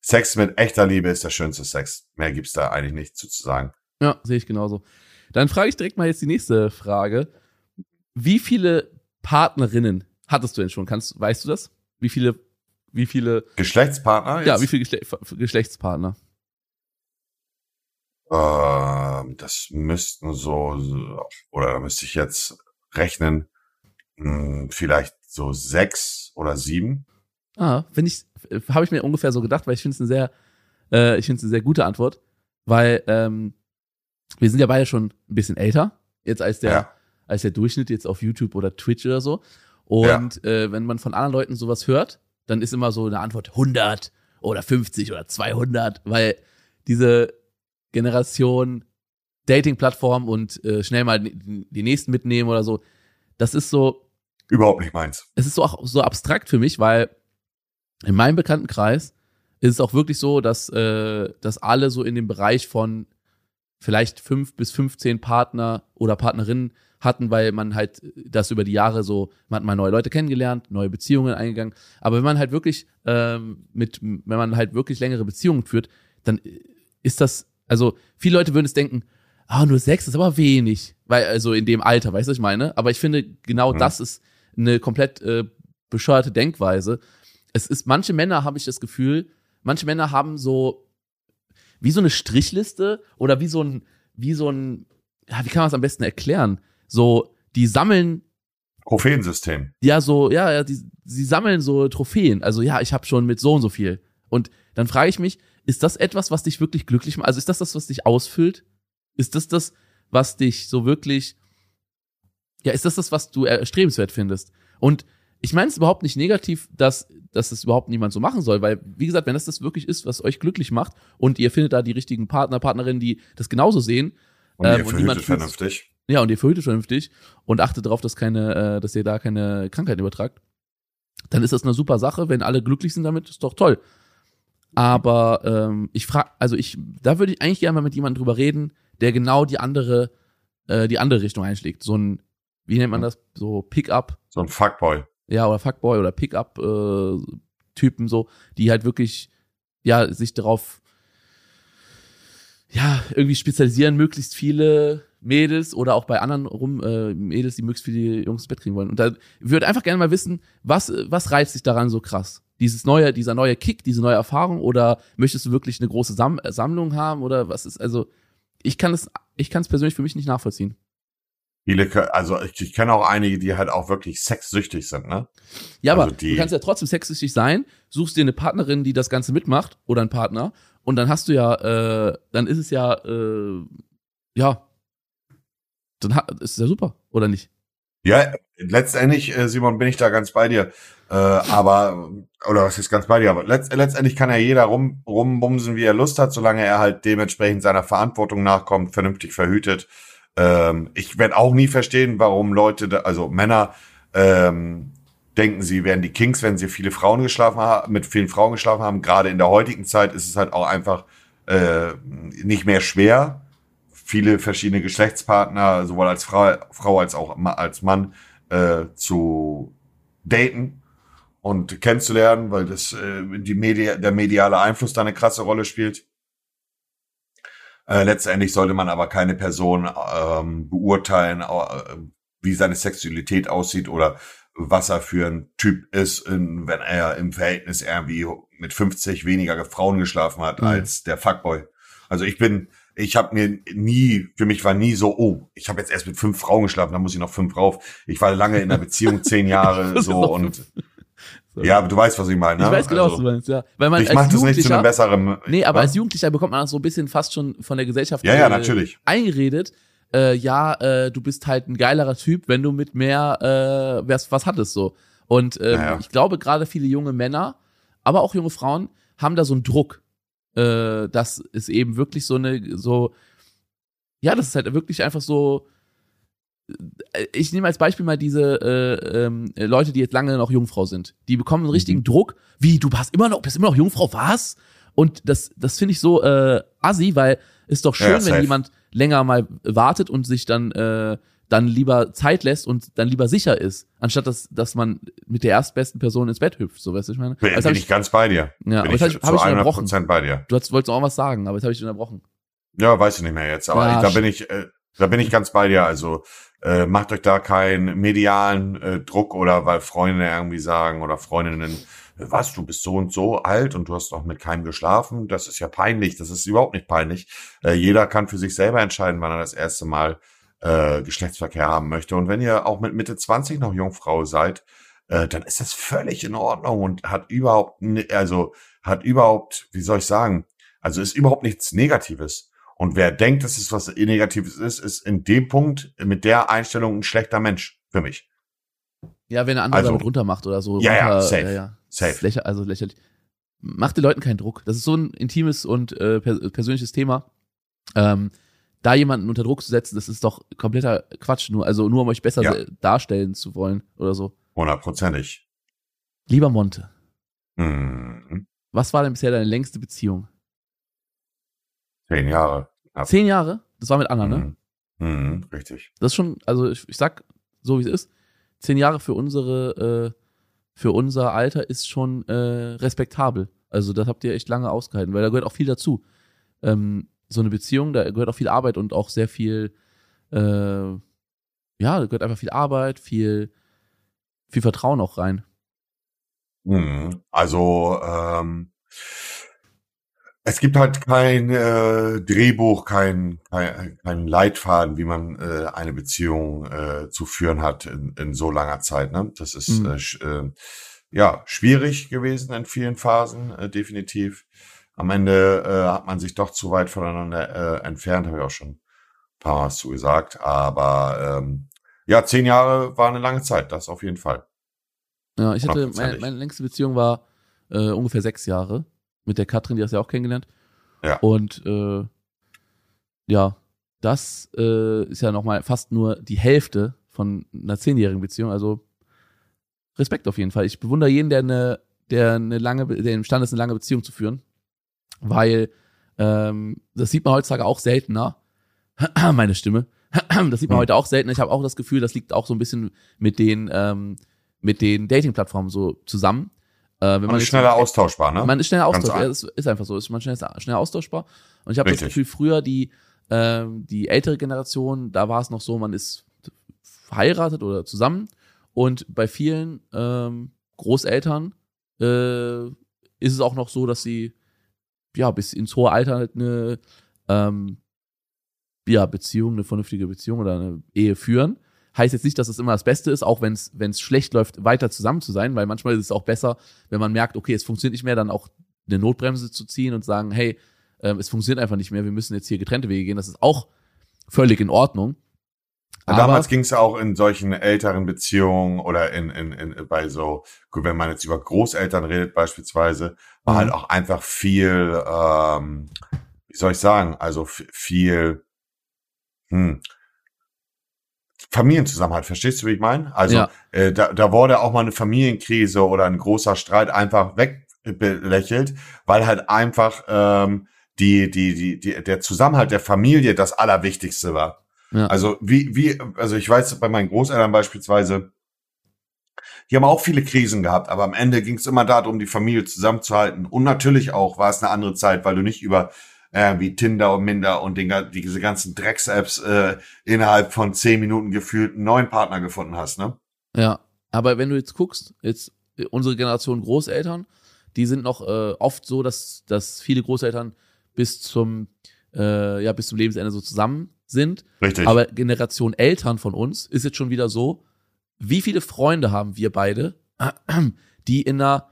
Sex mit echter Liebe ist der schönste Sex. Mehr gibt's da eigentlich nicht zu, sagen. Ja, sehe ich genauso. Dann frage ich direkt mal jetzt die nächste Frage. Wie viele Partnerinnen hattest du denn schon? Kannst, weißt du das? Wie viele, wie viele Geschlechtspartner? Jetzt? Ja, wie viele Geschle Geschlechtspartner? Ähm, das müssten so, oder da müsste ich jetzt rechnen, hm, vielleicht so sechs oder sieben. Ah, finde ich, habe ich mir ungefähr so gedacht, weil ich finde es eine sehr, äh, ich finde es eine sehr gute Antwort, weil ähm, wir sind ja beide schon ein bisschen älter, jetzt als der, ja. als der Durchschnitt jetzt auf YouTube oder Twitch oder so. Und ja. äh, wenn man von anderen Leuten sowas hört, dann ist immer so eine Antwort 100 oder 50 oder 200, weil diese Generation Dating-Plattform und äh, schnell mal die nächsten mitnehmen oder so, das ist so. Überhaupt nicht meins. Es ist so auch so abstrakt für mich, weil in meinem Bekanntenkreis ist es auch wirklich so, dass, äh, dass alle so in dem Bereich von vielleicht fünf bis 15 Partner oder Partnerinnen hatten, weil man halt das über die Jahre so, man hat mal neue Leute kennengelernt, neue Beziehungen eingegangen. Aber wenn man halt wirklich ähm, mit, wenn man halt wirklich längere Beziehungen führt, dann ist das, also viele Leute würden es denken, ah, nur sechs ist aber wenig, weil also in dem Alter, weißt du, was ich meine? Aber ich finde, genau mhm. das ist eine komplett äh, bescheuerte Denkweise. Es ist, manche Männer habe ich das Gefühl, manche Männer haben so wie so eine Strichliste oder wie so ein, wie so ein, ja, wie kann man es am besten erklären? So, die sammeln Trophäensystem. Ja, so, ja, ja, die, sie sammeln so Trophäen. Also ja, ich habe schon mit so und so viel. Und dann frage ich mich, ist das etwas, was dich wirklich glücklich macht? Also ist das das, was dich ausfüllt? Ist das das, was dich so wirklich, ja, ist das das, was du erstrebenswert findest? Und ich meine es überhaupt nicht negativ, dass, dass das überhaupt niemand so machen soll, weil, wie gesagt, wenn das das wirklich ist, was euch glücklich macht und ihr findet da die richtigen Partner, Partnerinnen, die das genauso sehen. Und ihr ähm, verhütet vernünftig. Ja, und ihr verhütet vernünftig und achtet darauf, dass keine, äh, dass ihr da keine Krankheiten übertragt, dann ist das eine super Sache. Wenn alle glücklich sind damit, ist doch toll. Aber ähm, ich frage, also ich, da würde ich eigentlich gerne mal mit jemandem drüber reden, der genau die andere, äh, die andere Richtung einschlägt. So ein, wie nennt man das? So Pickup. So ein Fuckboy ja, oder Fuckboy oder Pickup-Typen äh, so, die halt wirklich, ja, sich darauf, ja, irgendwie spezialisieren, möglichst viele Mädels oder auch bei anderen rum äh, Mädels, die möglichst viele Jungs ins Bett kriegen wollen. Und da würde einfach gerne mal wissen, was was reizt dich daran so krass? Dieses neue, dieser neue Kick, diese neue Erfahrung oder möchtest du wirklich eine große Sam Sammlung haben oder was ist also ich kann es ich kann es persönlich für mich nicht nachvollziehen. Viele, also ich, ich kenne auch einige, die halt auch wirklich sexsüchtig sind, ne? Ja, also aber du kannst ja trotzdem sexsüchtig sein, suchst dir eine Partnerin, die das Ganze mitmacht oder einen Partner und dann hast du ja, äh, dann ist es ja, äh, ja, dann hat, ist es ja super, oder nicht? Ja, letztendlich, äh, Simon, bin ich da ganz bei dir. Äh, aber, oder was ist ganz bei dir, aber letzt, letztendlich kann ja jeder rum, rumbumsen, wie er Lust hat, solange er halt dementsprechend seiner Verantwortung nachkommt, vernünftig verhütet ähm, ich werde auch nie verstehen, warum Leute, da, also Männer, ähm, denken, sie wären die Kings, wenn sie viele Frauen geschlafen haben, mit vielen Frauen geschlafen haben. Gerade in der heutigen Zeit ist es halt auch einfach äh, nicht mehr schwer, viele verschiedene Geschlechtspartner, sowohl als Frau, Frau als auch als Mann, äh, zu daten und kennenzulernen, weil das äh, die Media, der mediale Einfluss da eine krasse Rolle spielt. Äh, letztendlich sollte man aber keine Person ähm, beurteilen, äh, wie seine Sexualität aussieht oder was er für ein Typ ist, in, wenn er im Verhältnis irgendwie mit 50 weniger Frauen geschlafen hat Mhm. als der Fuckboy. Also ich bin, ich habe mir nie, für mich war nie so, oh, ich habe jetzt erst mit fünf Frauen geschlafen, dann muss ich noch fünf rauf. Ich war lange in einer Beziehung, zehn Jahre so und. Ja, aber du weißt, was ich meine. Ich ne? weiß genau, was also, du meinst, ja. Weil man ich mache das nicht zu einem besseren. nee, aber was? als Jugendlicher bekommt man auch so ein bisschen fast schon von der Gesellschaft Ja, ja, äh, natürlich. eingeredet, äh, ja, äh, du bist halt ein geilerer Typ, wenn du mit mehr äh, was, was hattest so. Und ähm, Ja, ja. ich glaube, gerade viele junge Männer, aber auch junge Frauen haben da so einen Druck, äh, dass es eben wirklich so eine, so, ja, das ist halt wirklich einfach so. Äh, Ich nehme als Beispiel mal diese äh, ähm, Leute, die jetzt lange noch Jungfrau sind. Die bekommen einen richtigen Mhm. Druck. Wie, du hast immer noch, bist immer noch Jungfrau, was? Und das, das finde ich so äh, assi, weil ist doch schön, Ja, wenn jemand länger mal wartet und sich dann äh, dann lieber Zeit lässt und dann lieber sicher ist, anstatt dass, dass man mit der erstbesten Person ins Bett hüpft, so weißt du, ich meine. Bin, bin hab ich ganz bei dir. ja, aber bin habe ich, zu hab ich 100 unterbrochen. Prozent bei dir. Du hast, wolltest auch was sagen, aber jetzt habe ich unterbrochen. Ja, weiß ich nicht mehr jetzt, aber Ja, ich, da bin ich, äh, da bin ich ganz bei dir. Also äh, macht euch da keinen medialen äh, Druck oder weil Freunde irgendwie sagen oder Freundinnen, äh, was, du bist so und so alt und du hast noch mit keinem geschlafen. Das ist ja peinlich. Das ist überhaupt nicht peinlich. Äh, jeder kann für sich selber entscheiden, wann er das erste Mal äh, Geschlechtsverkehr haben möchte. Und wenn ihr auch mit Mitte 20 noch Jungfrau seid, äh, dann ist das völlig in Ordnung und hat überhaupt, also hat überhaupt, wie soll ich sagen, also ist überhaupt nichts Negatives. Und wer denkt, dass es was Negatives ist, ist in dem Punkt mit der Einstellung ein schlechter Mensch für mich. Ja, wenn der andere Also- damit runter macht oder so. Ja, ja, runter, safe. Ja, ja. Safe. Lächer, also lächerlich. Macht den Leuten keinen Druck. Das ist so ein intimes und äh, per persönliches Thema. Ähm, da jemanden unter Druck zu setzen, das ist doch kompletter Quatsch. Nur, also nur um euch besser Ja. darstellen zu wollen oder so. Hundertprozentig. Lieber Monte, Hm, was war denn bisher deine längste Beziehung? Zehn Jahre. Ja. Zehn Jahre? Das war mit Anna, ne? Hm, hm, richtig. Das ist schon, also ich, ich sag so wie es ist, zehn Jahre für unsere, äh, für unser Alter ist schon äh, respektabel. Also das habt ihr echt lange ausgehalten, weil da gehört auch viel dazu. Ähm, so eine Beziehung, da gehört auch viel Arbeit und auch sehr viel, äh, ja, da gehört einfach viel Arbeit, viel, viel Vertrauen auch rein. Hm, Also, ähm, es gibt halt kein äh, Drehbuch, kein, kein, kein Leitfaden, wie man äh, eine Beziehung äh, zu führen hat in, in so langer Zeit. Ne? Das ist Mhm. äh, sch- äh, ja schwierig gewesen in vielen Phasen, äh, definitiv. Am Ende äh, hat man sich doch zu weit voneinander äh, entfernt, habe ich auch schon ein paar Mal zu gesagt. Aber ähm, ja, zehn Jahre war eine lange Zeit, das auf jeden Fall. Ja, ich hatte, meine, meine längste Beziehung war äh, ungefähr sechs Jahre mit der Katrin, die hast du ja auch kennengelernt. Ja. Und äh, ja, das äh, ist ja nochmal fast nur die Hälfte von einer zehnjährigen Beziehung. Also Respekt auf jeden Fall. Ich bewundere jeden, der eine, der eine lange, der imstande ist, eine lange Beziehung zu führen, weil ähm, das sieht man heutzutage auch seltener. Meine Stimme. Das sieht man Hm. heute auch seltener. Ich habe auch das Gefühl, das liegt auch so ein bisschen mit den ähm, mit den Dating-Plattformen so zusammen. Äh, wenn Man ist schneller austauschbar, ne? man ist schneller austauschbar. Ja, ist einfach so. Ist man schnell, schnell austauschbar. Und ich habe das. Gefühl, früher die, ähm, die ältere Generation, da war es noch so, man ist verheiratet oder zusammen. Und bei vielen ähm, Großeltern äh, ist es auch noch so, dass sie ja bis ins hohe Alter halt eine ähm, ja, Beziehung, eine vernünftige Beziehung oder eine Ehe führen. Heißt jetzt nicht, dass es immer das Beste ist, auch wenn es wenn es schlecht läuft, weiter zusammen zu sein, weil manchmal ist es auch besser, wenn man merkt, okay, es funktioniert nicht mehr, dann auch eine Notbremse zu ziehen und sagen, hey, ähm, es funktioniert einfach nicht mehr, wir müssen jetzt hier getrennte Wege gehen. Das ist auch völlig in Ordnung. Aber, Damals ging es auch in solchen älteren Beziehungen oder in, in, in bei so, gut, wenn man jetzt über Großeltern redet beispielsweise, war Mhm. halt auch einfach viel, ähm, wie soll ich sagen, also viel hm, Familienzusammenhalt, verstehst du, wie ich meine? Also Ja. äh, da, da wurde auch mal eine Familienkrise oder ein großer Streit einfach wegbelächelt, weil halt einfach ähm, die, die, die, die, der Zusammenhalt der Familie das Allerwichtigste war. Ja. Also wie, wie, also ich weiß bei meinen Großeltern beispielsweise, die haben auch viele Krisen gehabt, aber am Ende ging es immer darum, die Familie zusammenzuhalten. Und natürlich auch war es eine andere Zeit, weil du nicht über äh, wie Tinder und Minder und den, diese ganzen Drecks-Apps äh, innerhalb von zehn Minuten gefühlt einen neuen Partner gefunden hast, ne? ja, Aber wenn du jetzt guckst, jetzt äh, unsere Generation Großeltern, die sind noch äh, oft so, dass, dass viele Großeltern bis zum, äh, ja, bis zum Lebensende so zusammen sind. Richtig. Aber Generation Eltern von uns ist jetzt schon wieder so, wie viele Freunde haben wir beide, die in einer,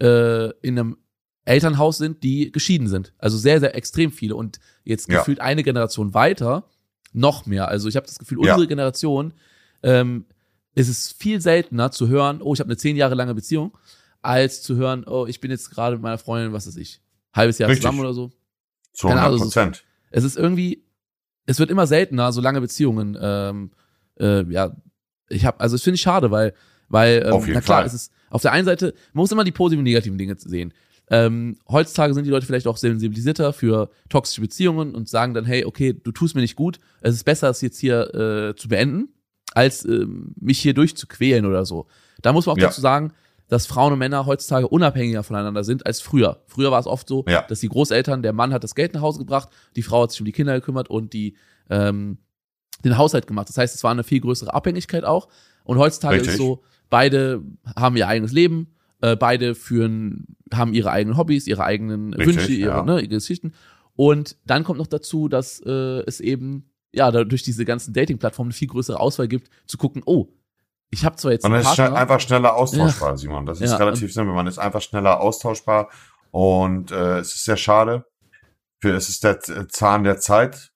äh, in einem Elternhaus sind, die geschieden sind. Also sehr, sehr extrem viele. Und jetzt Ja. gefühlt eine Generation weiter noch mehr. Also ich habe das Gefühl, Ja. unsere Generation ähm, ist es viel seltener zu hören, oh, ich habe eine zehn Jahre lange Beziehung, als zu hören, oh, ich bin jetzt gerade mit meiner Freundin, was weiß ich, halbes Jahr Richtig. zusammen oder so. Zu keine 100 Ahnung, Prozent. Es ist irgendwie, es wird immer seltener, so lange Beziehungen. Ähm, äh, ja, ich habe, also das finde ich schade, weil, weil, ähm, na klar, Fall. es ist auf der einen Seite, man muss immer die positiven und negativen Dinge sehen. Ähm, heutzutage sind die Leute vielleicht auch sensibilisierter für toxische Beziehungen und sagen dann, hey, okay, du tust mir nicht gut, es ist besser, es jetzt hier äh, zu beenden, als ähm, mich hier durchzuquälen oder so. Da muss man auch Ja. dazu sagen, dass Frauen und Männer heutzutage unabhängiger voneinander sind als früher. Früher war es oft so, Ja. dass die Großeltern, der Mann hat das Geld nach Hause gebracht, die Frau hat sich um die Kinder gekümmert und die ähm, den Haushalt gemacht. Das heißt, es war eine viel größere Abhängigkeit auch. Und heutzutage ist es Richtig. so, beide haben ihr eigenes Leben, äh, beide führen, haben ihre eigenen Hobbys, ihre eigenen Richtig, Wünsche, ihre, ja. ne, ihre Geschichten. Und dann kommt noch dazu, dass äh, es eben ja durch diese ganzen Dating-Plattformen eine viel größere Auswahl gibt, zu gucken, oh, ich habe zwar jetzt Man einen ist Partner, einfach schneller austauschbar, Simon. Das ist Ja, relativ simpel. Man ist einfach schneller austauschbar und äh, es ist sehr schade. Für, es ist der Zahn der Zeit.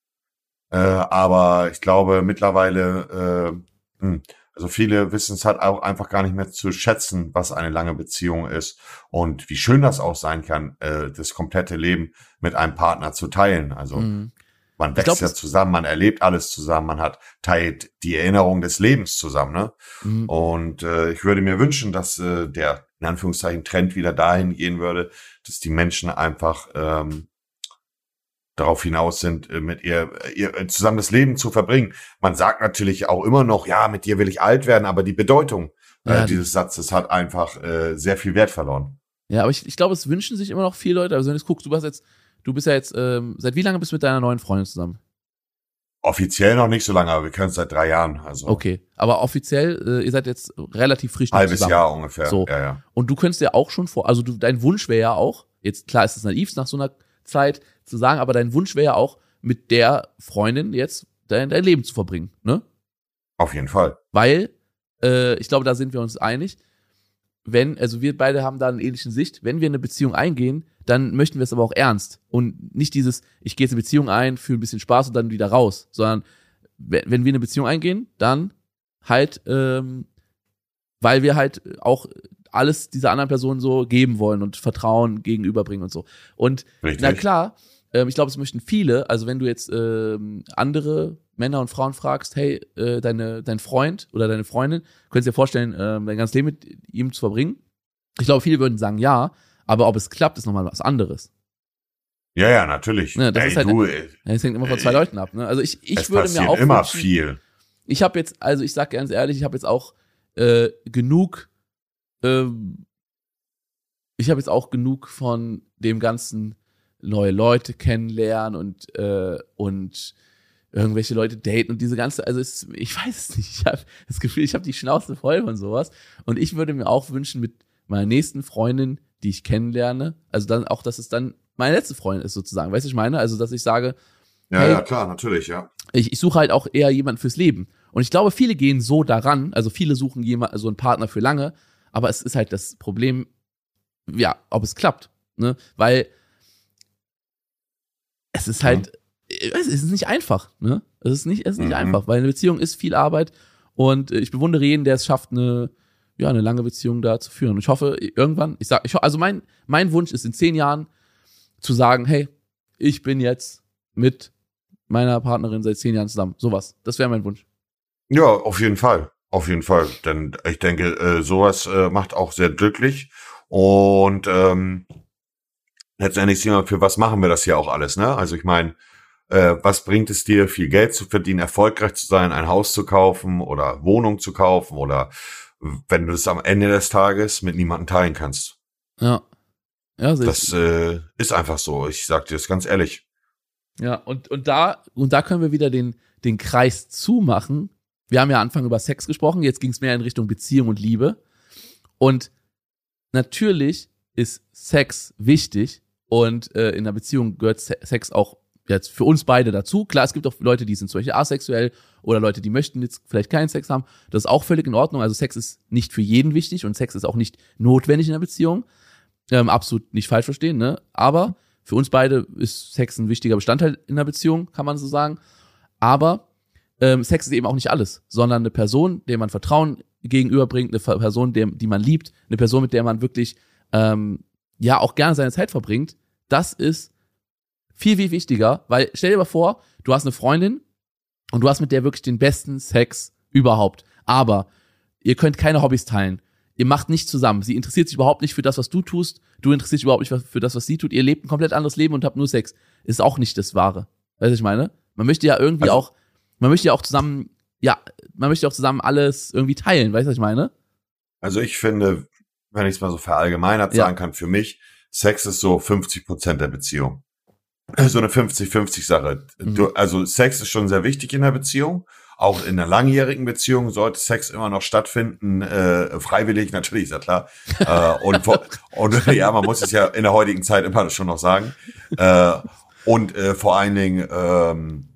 Äh, aber ich glaube mittlerweile, äh, hm, also viele wissen es halt auch einfach gar nicht mehr zu schätzen, was eine lange Beziehung ist und wie schön das auch sein kann, äh, das komplette Leben mit einem Partner zu teilen. Also Mhm. man wächst glaub, ja zusammen, man erlebt alles zusammen, man hat teilt die Erinnerung des Lebens zusammen, ne? Mhm. Und äh, ich würde mir wünschen, dass äh, der in Anführungszeichen Trend wieder dahin gehen würde, dass die Menschen einfach ähm, darauf hinaus sind, äh, mit ihr, ihr äh, zusammen das Leben zu verbringen. Man sagt natürlich auch immer noch, ja, mit dir will ich alt werden, aber die Bedeutung Ja, äh, die- dieses Satzes hat einfach äh, sehr viel Wert verloren. Ja, aber ich, ich glaube, es wünschen sich immer noch viele Leute. Also wenn du jetzt guckst, du hast jetzt, du bist ja jetzt, ähm, seit wie lange bist du mit deiner neuen Freundin zusammen? Offiziell noch nicht so lange, aber wir können es seit drei Jahren, also Okay, aber offiziell, äh, ihr seid jetzt relativ frisch halbes zusammen. Jahr ungefähr. So. Ja, ja. Und du könntest ja auch schon vor, also du, dein Wunsch wäre ja auch, jetzt klar ist es naiv nach so einer Zeit zu sagen, aber dein Wunsch wäre ja auch, mit der Freundin jetzt dein, dein Leben zu verbringen, ne? Auf jeden Fall. Weil, äh, ich glaube, da sind wir uns einig, wenn, also wir beide haben da eine ähnliche Sicht, wenn wir eine Beziehung eingehen, dann möchten wir es aber auch ernst und nicht dieses, ich gehe jetzt eine Beziehung ein, für ein bisschen Spaß und dann wieder raus, sondern wenn wenn wir eine Beziehung eingehen, dann halt, ähm, weil wir halt auch alles dieser anderen Person so geben wollen und Vertrauen gegenüberbringen und so. Und Richtig. na klar, ähm, ich glaube, es möchten viele, also wenn du jetzt ähm, andere Männer und Frauen fragst, hey, äh, deine, dein Freund oder deine Freundin, könntest dir vorstellen, ähm, dein ganzes Leben mit ihm zu verbringen? Ich glaube, viele würden sagen ja, aber ob es klappt, ist nochmal was anderes. Ja, ja, natürlich. Ja, das Ey, ist halt- du, äh, Ja, Es hängt immer von zwei Äh, Leuten ab. Ne? Also ich, ich würde mir auch immer viel. ich habe jetzt, also ich sag ganz ehrlich, ich habe jetzt auch äh, genug, ähm, ich habe jetzt auch genug von dem ganzen neue Leute kennenlernen und äh, und irgendwelche Leute daten und diese ganze, also es, ich weiß es nicht, ich habe das Gefühl, ich habe die Schnauze voll von sowas und ich würde mir auch wünschen mit meiner nächsten Freundin, die ich kennenlerne, also dann auch, dass es dann meine letzte Freundin ist sozusagen, weißt du, ich meine, also dass ich sage, Ja, Hey. ja, klar, natürlich, ja. ich, ich suche halt auch eher jemanden fürs Leben. Und ich glaube, viele gehen so daran, also viele suchen jemanden, so einen Partner für lange, aber es ist halt das Problem, ja, ob es klappt. Ne? Weil es ist halt, es ist nicht einfach, ne? Es ist nicht, es ist nicht Mhm. einfach, weil eine Beziehung ist viel Arbeit und äh, ich bewundere jeden, der es schafft, eine, ja, eine lange Beziehung da zu führen. Und ich hoffe, irgendwann, ich sag, ich, also mein, mein Wunsch ist in zehn Jahren zu sagen, hey, ich bin jetzt mit meiner Partnerin seit zehn Jahren zusammen. Sowas. Das wäre mein Wunsch. Ja, auf jeden Fall. Auf jeden Fall. Denn ich denke, äh, sowas äh, macht auch sehr glücklich. Und ähm, letztendlich sehen wir, für was machen wir das hier auch alles, ne? Also ich meine, äh, was bringt es dir, viel Geld zu verdienen, erfolgreich zu sein, ein Haus zu kaufen oder Wohnung zu kaufen oder wenn du es am Ende des Tages mit niemandem teilen kannst. Ja. Ja, sehe Das äh, ist einfach so. Ich sag dir das ganz ehrlich. Ja, und, und da, und da können wir wieder den, den Kreis zumachen wir haben ja Anfang über Sex gesprochen, jetzt ging es mehr in Richtung Beziehung und Liebe. Und natürlich ist Sex wichtig und äh, in einer Beziehung gehört Sex auch jetzt für uns beide dazu. Klar, es gibt auch Leute, die sind zum Beispiel asexuell oder Leute, die möchten jetzt vielleicht keinen Sex haben. Das ist auch völlig in Ordnung. Also Sex ist nicht für jeden wichtig und Sex ist auch nicht notwendig in einer Beziehung. Ähm, absolut nicht falsch verstehen, ne? Aber für uns beide ist Sex ein wichtiger Bestandteil in einer Beziehung, kann man so sagen. Aber ähm, Sex ist eben auch nicht alles, sondern eine Person, der man Vertrauen gegenüberbringt, eine Person, der, die man liebt, eine Person, mit der man wirklich ähm, ja auch gerne seine Zeit verbringt, das ist viel, viel wichtiger, weil stell dir mal vor, du hast eine Freundin und du hast mit der wirklich den besten Sex überhaupt. Aber ihr könnt keine Hobbys teilen. Ihr macht nicht zusammen. Sie interessiert sich überhaupt nicht für das, was du tust. Du interessierst dich überhaupt nicht für das, was sie tut. Ihr lebt ein komplett anderes Leben und habt nur Sex. Ist auch nicht das Wahre. Weißt du, ich meine? Man möchte ja irgendwie also, auch, man möchte ja auch zusammen, ja, man möchte auch zusammen alles irgendwie teilen. Weißt du, was ich meine? Also ich finde, wenn ich es mal so verallgemeinert ja. sagen kann, für mich, Sex ist so 50 Prozent der Beziehung. So eine 50-50-Sache. Mhm. Also Sex ist schon sehr wichtig in der Beziehung. Auch in einer langjährigen Beziehung sollte Sex immer noch stattfinden, äh, freiwillig natürlich, ist ja klar. äh, und, und ja, man muss es ja in der heutigen Zeit immer schon noch sagen. Äh, und äh, vor allen Dingen ähm,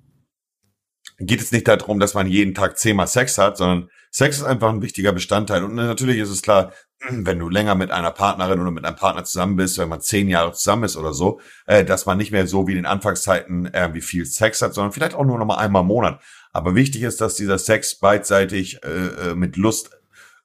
geht es nicht darum, dass man jeden Tag zehnmal Sex hat, sondern Sex ist einfach ein wichtiger Bestandteil. Und natürlich ist es klar, wenn du länger mit einer Partnerin oder mit einem Partner zusammen bist, wenn man zehn Jahre zusammen ist oder so, äh, dass man nicht mehr so wie in den Anfangszeiten irgendwie viel Sex hat, sondern vielleicht auch nur noch mal einmal im Monat. Aber wichtig ist, dass dieser Sex beidseitig äh, äh, mit Lust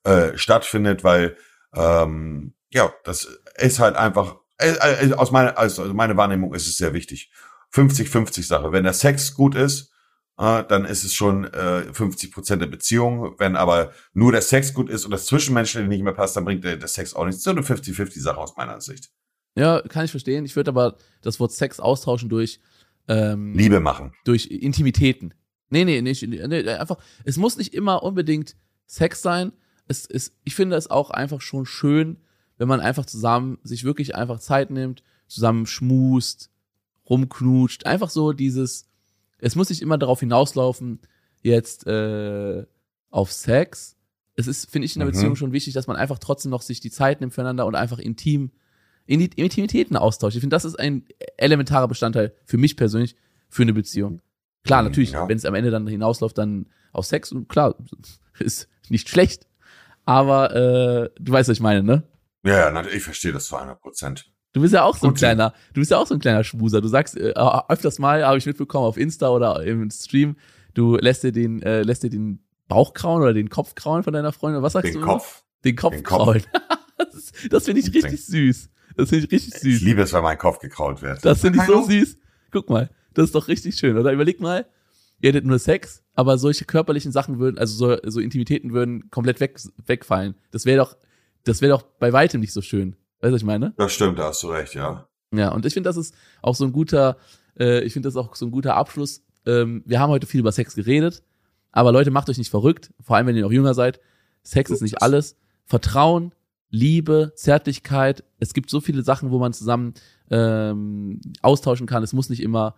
äh, stattfindet, weil ähm, ja, das ist halt einfach äh, äh, aus meiner also meine Wahrnehmung ist es sehr wichtig. 50-50 Sache. Wenn der Sex gut ist, dann ist es schon äh, 50 Prozent der Beziehung. Wenn aber nur der Sex gut ist und das Zwischenmenschliche nicht mehr passt, dann bringt der, der Sex auch nichts. So eine 50-50 Sache aus meiner Sicht. Ja, kann ich verstehen. Ich würde aber das Wort Sex austauschen durch ähm, Liebe machen. Durch Intimitäten. Nee, nee, nicht. Nee, einfach, es muss nicht immer unbedingt Sex sein. Es ist, ich finde es auch einfach schon schön, wenn man einfach zusammen sich wirklich einfach Zeit nimmt, zusammen schmust, rumknutscht. Einfach so dieses, es muss nicht immer darauf hinauslaufen, jetzt äh, auf Sex. Es ist, finde ich, in der mhm. Beziehung schon wichtig, dass man einfach trotzdem noch sich die Zeit nimmt füreinander und einfach intim, in die Intimitäten austauscht. Ich finde, das ist ein elementarer Bestandteil für mich persönlich für eine Beziehung. Klar, mhm, natürlich, ja. wenn es am Ende dann hinausläuft, dann auf Sex, und klar, ist nicht schlecht. Aber äh, du weißt, was ich meine, ne? Ja, ja, ich verstehe das zu 100 Prozent. Du bist ja auch so ein kleiner, du bist ja auch so ein kleiner Schmuser. Du sagst äh, öfters mal, habe ich mitbekommen auf Insta oder im Stream, du lässt dir den, äh, lässt dir den Bauch krauen oder den Kopf krauen von deiner Freundin. Was sagst den du? Kopf. Den Kopf den krauen. das das finde ich richtig süß. Das finde ich richtig süß. Ich liebe es, wenn mein Kopf gekraut wird. Das finde ich so süß. Guck mal. Das ist doch richtig schön, oder? Überleg mal, ihr hättet nur Sex, aber solche körperlichen Sachen würden, also so, so Intimitäten würden komplett weg, wegfallen. Das wäre doch, das wäre doch bei weitem nicht so schön. Weißt du, was ich meine? Das stimmt, da hast du recht, ja. Ja, und ich finde, das ist auch so ein guter, äh, ich finde das auch so ein guter Abschluss. Ähm, wir haben heute viel über Sex geredet, aber Leute, macht euch nicht verrückt, vor allem wenn ihr noch jünger seid. Sex ist nicht alles. Vertrauen, Liebe, Zärtlichkeit. Es gibt so viele Sachen, wo man zusammen ähm, austauschen kann. Es muss nicht immer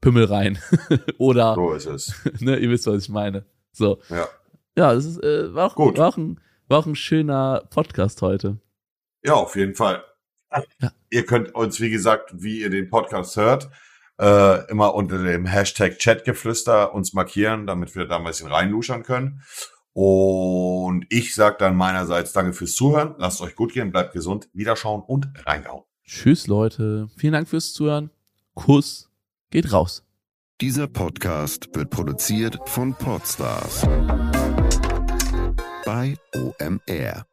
Pimmel rein. Oder. So ist es. ne, ihr wisst, was ich meine. So. Ja. Ja, das ist, äh, war, auch, Gut. War, auch ein, war auch ein schöner Podcast heute. Ja, auf jeden Fall. Ja. Ihr könnt uns, wie gesagt, wie ihr den Podcast hört, äh, immer unter dem Hashtag Chatgeflüster uns markieren, damit wir da ein bisschen reinluschern können. Und ich sage dann meinerseits danke fürs Zuhören. Lasst euch gut gehen, bleibt gesund, wiederschauen und reingehauen. Tschüss, Leute. Vielen Dank fürs Zuhören. Kuss geht raus. Dieser Podcast wird produziert von Podstars bei OMR.